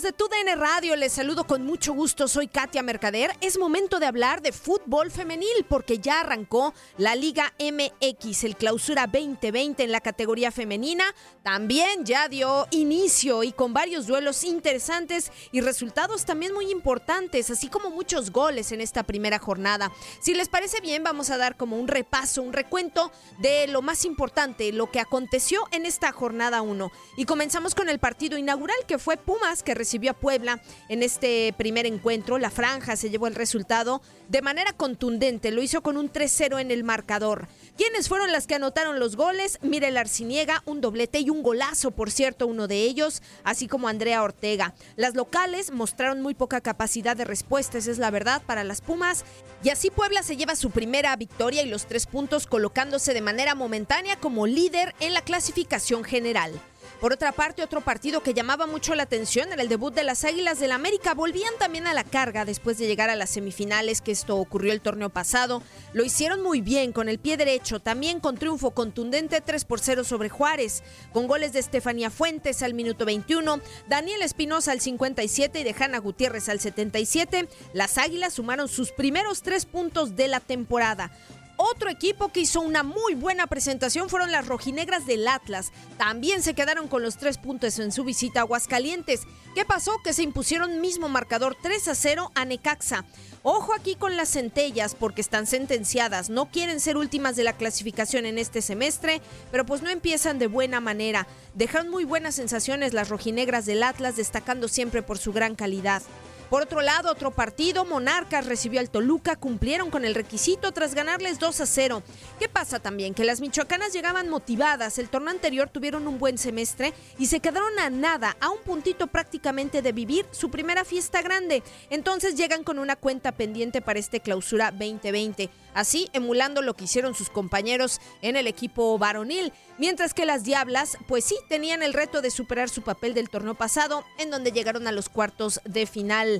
¿Qué tal amigos de TUDN Radio? Les saludo con mucho gusto, soy Katia Mercader. Es momento de hablar de fútbol femenil porque ya arrancó la Liga MX, el clausura 2020 en la categoría femenina. También ya dio inicio y con varios duelos interesantes y resultados también muy importantes, así como muchos goles en esta primera jornada. Si les parece bien, vamos a dar como un repaso, un recuento de lo más importante, lo que aconteció en esta jornada 1. Y comenzamos con el partido inaugural que fue Pumas, que recibió a Puebla en este primer encuentro. La franja se llevó el resultado de manera contundente, lo hizo con un 3-0 en el marcador. ¿Quiénes fueron las que anotaron los goles? Mirel Arciniega, un doblete y un golazo, por cierto, uno de ellos, así como Andrea Ortega. Las locales mostraron muy poca capacidad de respuesta, esa es la verdad, para las Pumas. Y así Puebla se lleva su primera victoria y los tres puntos colocándose de manera momentánea como líder en la clasificación general. Por otra parte, otro partido que llamaba mucho la atención era el debut de las Águilas del América. Volvían también a la carga después de llegar a las semifinales, que esto ocurrió el torneo pasado. Lo hicieron muy bien con el pie derecho, también con triunfo contundente 3 por 0 sobre Juárez, con goles de Estefanía Fuentes al minuto 21, Daniel Espinosa al 57 y de Hanna Gutiérrez al 77. Las Águilas sumaron sus primeros tres puntos de la temporada. Otro equipo que hizo una muy buena presentación fueron las rojinegras del Atlas. También se quedaron con los tres puntos en su visita a Aguascalientes. ¿Qué pasó? Que se impusieron mismo marcador 3 a 0 a Necaxa. Ojo aquí con las centellas porque están sentenciadas, no quieren ser últimas de la clasificación en este semestre, pero pues no empiezan de buena manera. Dejaron muy buenas sensaciones las rojinegras del Atlas, destacando siempre por su gran calidad. Por otro lado, otro partido, Monarcas recibió al Toluca, cumplieron con el requisito tras ganarles 2 a 0. ¿Qué pasa también? Que las michoacanas llegaban motivadas, el torneo anterior tuvieron un buen semestre y se quedaron a nada, a un puntito prácticamente de vivir su primera fiesta grande. Entonces llegan con una cuenta pendiente para este clausura 2020, así emulando lo que hicieron sus compañeros en el equipo varonil. Mientras que las Diablas, pues sí, tenían el reto de superar su papel del torneo pasado, en donde llegaron a los cuartos de final.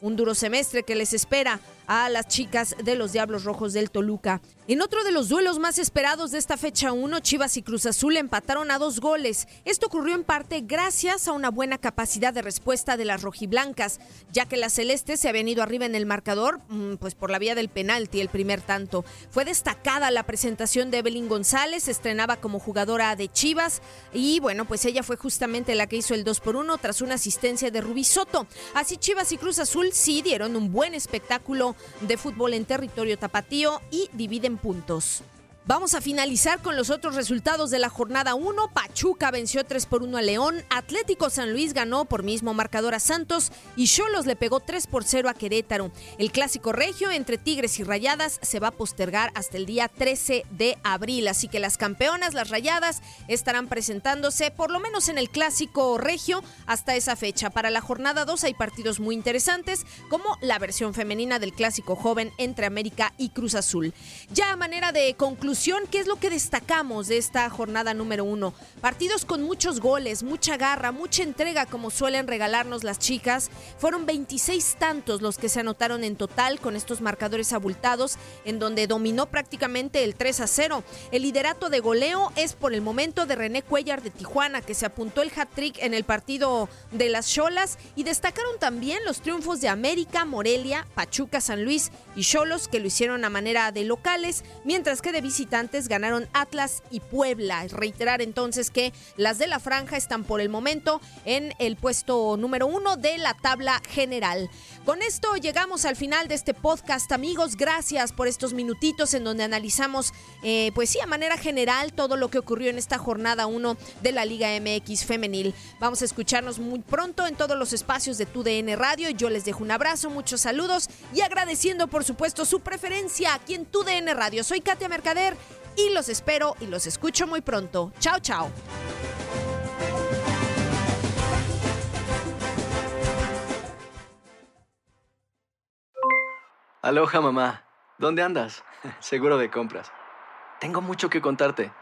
Un duro semestre que les espera a las chicas de los Diablos Rojos del Toluca. En otro de los duelos más esperados de esta fecha 1, Chivas y Cruz Azul empataron a dos goles. Esto ocurrió en parte gracias a una buena capacidad de respuesta de las rojiblancas, ya que las celestes se habían ido arriba en el marcador, mm, pues por la vía del penalti, el primer tanto. Fue destacada la presentación de Evelyn González, estrenaba como jugadora de Chivas y bueno, pues ella fue justamente la que hizo el 2 por 1 tras una asistencia de Rubí Soto. Así Chivas y Cruz Azul sí dieron un buen espectáculo de fútbol en territorio tapatío y dividen puntos. Vamos a finalizar con los otros resultados de la jornada 1. Pachuca venció 3 por 1 a León, Atlético San Luis ganó por mismo marcador a Santos y Cholos le pegó 3 por 0 a Querétaro. El clásico regio entre Tigres y Rayadas se va a postergar hasta el día 13 de abril, así que las campeonas, las Rayadas, estarán presentándose por lo menos en el clásico regio hasta esa fecha. Para la jornada 2 hay partidos muy interesantes como la versión femenina del clásico joven entre América y Cruz Azul. Ya a manera de ¿qué es lo que destacamos de esta jornada número uno? Partidos con muchos goles, mucha garra, mucha entrega como suelen regalarnos las chicas. Fueron 26 tantos los que se anotaron en total con estos marcadores abultados, en donde dominó prácticamente el 3 a 0. El liderato de goleo es por el momento de René Cuellar de Tijuana, que se apuntó el hat-trick en el partido de las Cholas y destacaron también los triunfos de América, Morelia, Pachuca, San Luis y Cholos, que lo hicieron a manera de locales, mientras que de visita ganaron Atlas y Puebla. Reiterar entonces que las de la franja están por el momento en el puesto número uno de la tabla general. Con esto llegamos al final de este podcast, amigos. Gracias por estos minutitos en donde analizamos, eh, pues sí, a manera general todo lo que ocurrió en esta jornada 1 de la Liga MX femenil. Vamos a escucharnos muy pronto en todos los espacios de TUDN Radio. Yo les dejo un abrazo, muchos saludos y agradeciendo, por supuesto, su preferencia aquí en TUDN Radio. Soy Katia Mercader y los espero y los escucho muy pronto. Chao, chao. Aloha mamá, ¿dónde andas? Seguro de compras. Tengo mucho que contarte.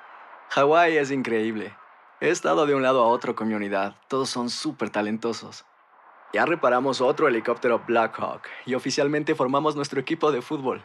Hawái es increíble. He estado de un lado a otro con mi unidad. Todos son súper talentosos. Ya reparamos otro helicóptero Blackhawk y oficialmente formamos nuestro equipo de fútbol.